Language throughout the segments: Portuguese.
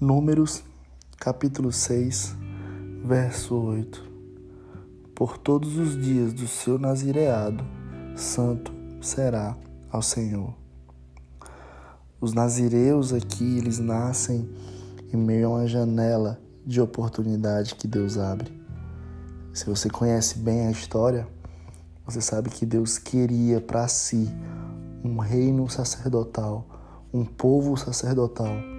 Números, capítulo 6, verso 8. Por todos os dias do seu nazireado, santo será ao Senhor. Os nazireus aqui, eles nascem em meio a uma janela de oportunidade que Deus abre. Se você conhece bem a história, você sabe que Deus queria para si um reino sacerdotal, um povo sacerdotal,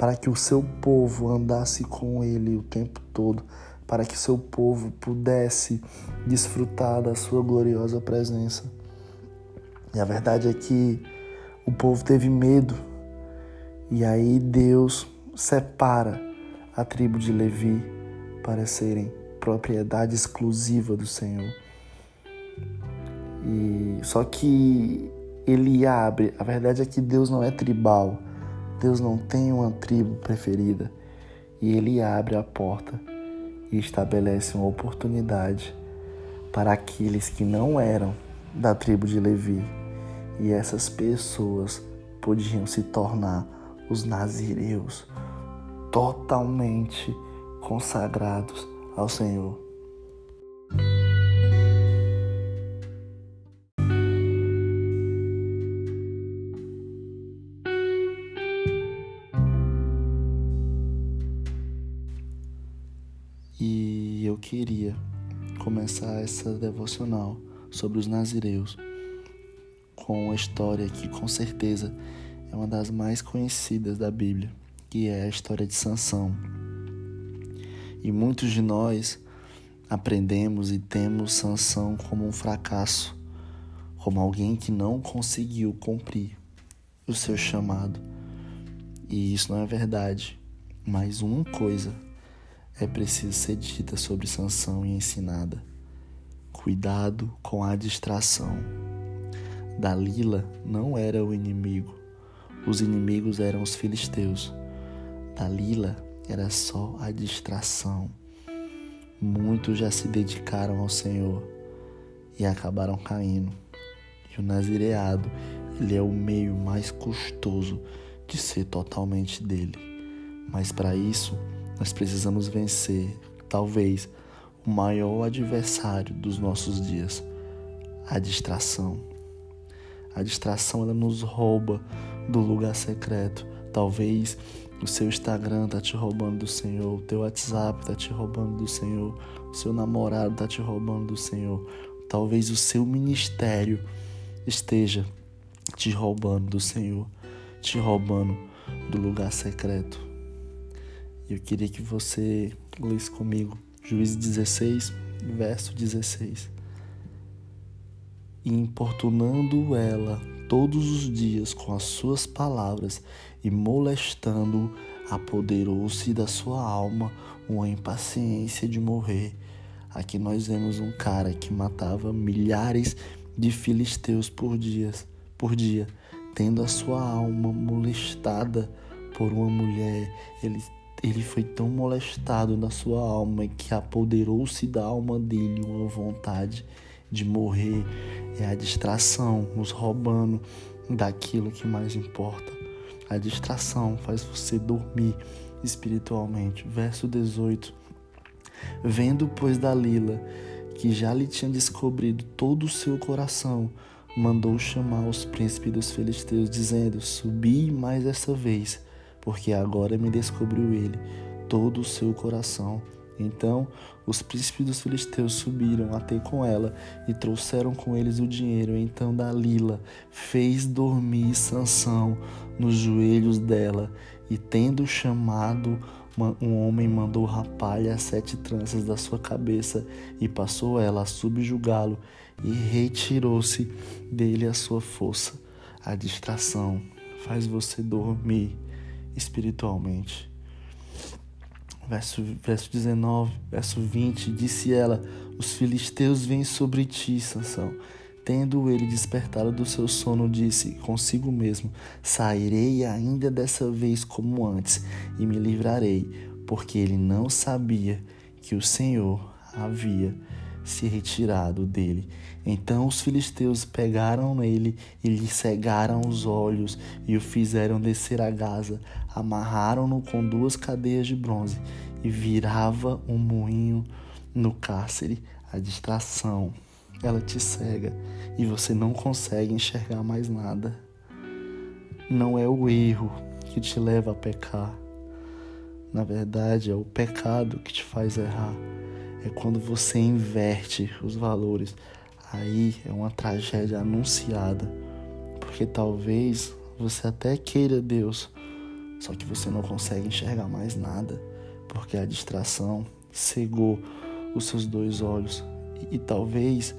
para que o seu povo andasse com ele o tempo todo, para que seu povo pudesse desfrutar da sua gloriosa presença. E a verdade é que o povo teve medo. E aí Deus separa a tribo de Levi para serem propriedade exclusiva do Senhor. E só que ele abre, a verdade é que Deus não é tribal. Deus não tem uma tribo preferida. E ele abre a porta e estabelece uma oportunidade para aqueles que não eram da tribo de Levi. E essas pessoas podiam se tornar os nazireus totalmente consagrados ao Senhor. E eu queria começar essa devocional sobre os nazireus com uma história que com certeza é uma das mais conhecidas da Bíblia, que é a história de Sansão. E muitos de nós aprendemos e temos Sansão como um fracasso, como alguém que não conseguiu cumprir o seu chamado. E isso não é verdade. Mas uma coisa é preciso ser dita sobre Sansão e ensinada. Cuidado com a distração. Dalila não era o inimigo. Os inimigos eram os filisteus. Dalila era só a distração. Muitos já se dedicaram ao Senhor e acabaram caindo. E o nazireado, ele é o meio mais custoso de ser totalmente dele. Mas para isso, nós precisamos vencer, talvez, o maior adversário dos nossos dias, a distração. A distração ela nos rouba do lugar secreto. Talvez o seu Instagram tá te roubando do Senhor, o teu WhatsApp tá te roubando do Senhor, o seu namorado tá te roubando do Senhor. Talvez o seu ministério esteja te roubando do Senhor, te roubando do lugar secreto. Eu queria que você lesse comigo Juízes 16, verso 16 e importunando ela todos os dias com as suas palavras e molestando, apoderou-se da sua alma uma impaciência de morrer. Aqui nós vemos um cara que matava milhares de filisteus por dia, por dia, tendo a sua alma molestada por uma mulher. Ele ele foi tão molestado na sua alma que apoderou-se da alma dele uma vontade de morrer, é a distração nos roubando daquilo que mais importa. A distração faz você dormir espiritualmente. Verso 18. Vendo, pois, Dalila, que já lhe tinha descobrido todo o seu coração, mandou chamar os príncipes dos filisteus, dizendo: Subi mais essa vez, porque agora me descobriu ele todo o seu coração. Então os príncipes dos filisteus subiram até com ela e trouxeram com eles o dinheiro. Então Dalila fez dormir Sansão nos joelhos dela e tendo chamado um homem mandou rapar-lhe as sete tranças da sua cabeça e passou ela a subjugá-lo e retirou-se dele a sua força. A distração faz você dormir espiritualmente verso, verso 19, verso 20, disse ela: Os filisteus vêm sobre ti, Sansão. Tendo ele despertado do seu sono, disse consigo mesmo: Sairei ainda dessa vez como antes e me livrarei, porque ele não sabia que o Senhor havia se retirado dele. Então os filisteus pegaram nele e lhe cegaram os olhos e o fizeram descer a Gaza, amarraram-no com duas cadeias de bronze e virava um moinho no cárcere. A distração, ela te cega e você não consegue enxergar mais nada. Não é o erro que te leva a pecar. Na verdade, é o pecado que te faz errar. É quando você inverte os valores. Aí é uma tragédia anunciada. Porque talvez você até queira Deus, só que você não consegue enxergar mais nada, porque a distração cegou os seus dois olhos. E, e talvez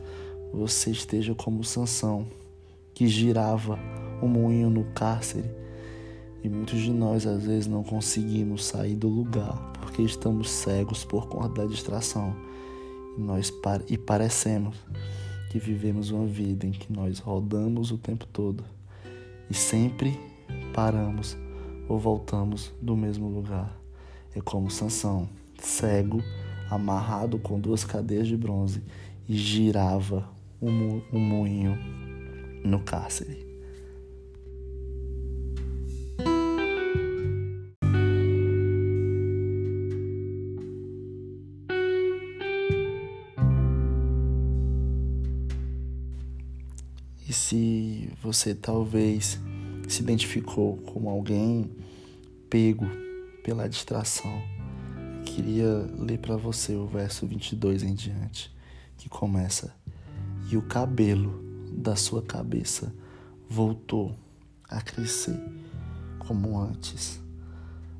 você esteja como Sansão, que girava o um moinho no cárcere e muitos de nós às vezes não conseguimos sair do lugar porque estamos cegos por conta da distração. E nós e parecemos que vivemos uma vida em que nós rodamos o tempo todo e sempre paramos ou voltamos do mesmo lugar. É como Sansão, cego, amarrado com duas cadeias de bronze e girava um moinho no cárcere. E se você talvez se identificou como alguém pego pela distração, eu queria ler para você o verso 22 em diante, que começa: E o cabelo da sua cabeça voltou a crescer como antes.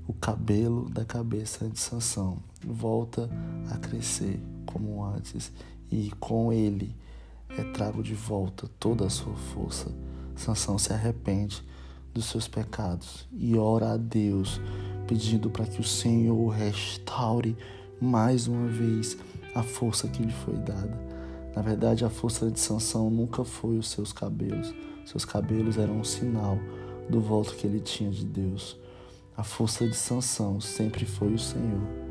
O cabelo da cabeça de Sansão volta a crescer como antes, e com ele é trago de volta toda a sua força. Sansão se arrepende dos seus pecados e ora a Deus, pedindo para que o Senhor restaure mais uma vez a força que lhe foi dada. Na verdade, a força de Sansão nunca foi os seus cabelos. Seus cabelos eram um sinal do voto que ele tinha de Deus. A força de Sansão sempre foi o Senhor.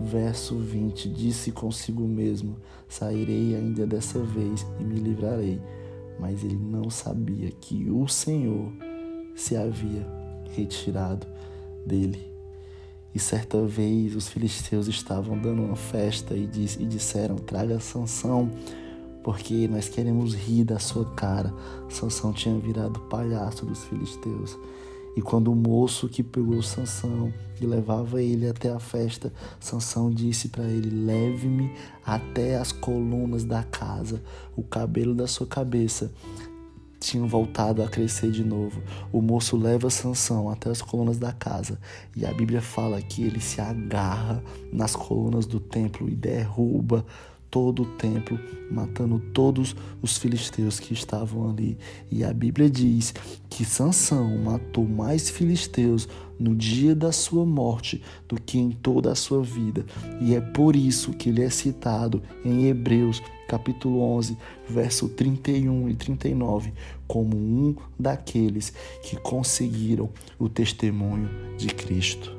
Verso 20: Disse consigo mesmo: Sairei ainda dessa vez e me livrarei. Mas ele não sabia que o Senhor se havia retirado dele. E certa vez os filisteus estavam dando uma festa e, diz, e disseram: Traga Sansão, porque nós queremos rir da sua cara. Sansão tinha virado palhaço dos filisteus. E quando o moço que pegou Sansão e levava ele até a festa, Sansão disse para ele: "Leve-me até as colunas da casa. O cabelo da sua cabeça tinha voltado a crescer de novo. O moço leva Sansão até as colunas da casa, e a Bíblia fala que ele se agarra nas colunas do templo e derruba todo o templo, matando todos os filisteus que estavam ali. E a Bíblia diz que Sansão matou mais filisteus no dia da sua morte do que em toda a sua vida. E é por isso que ele é citado em Hebreus capítulo 11, verso 31 e 39, como um daqueles que conseguiram o testemunho de Cristo.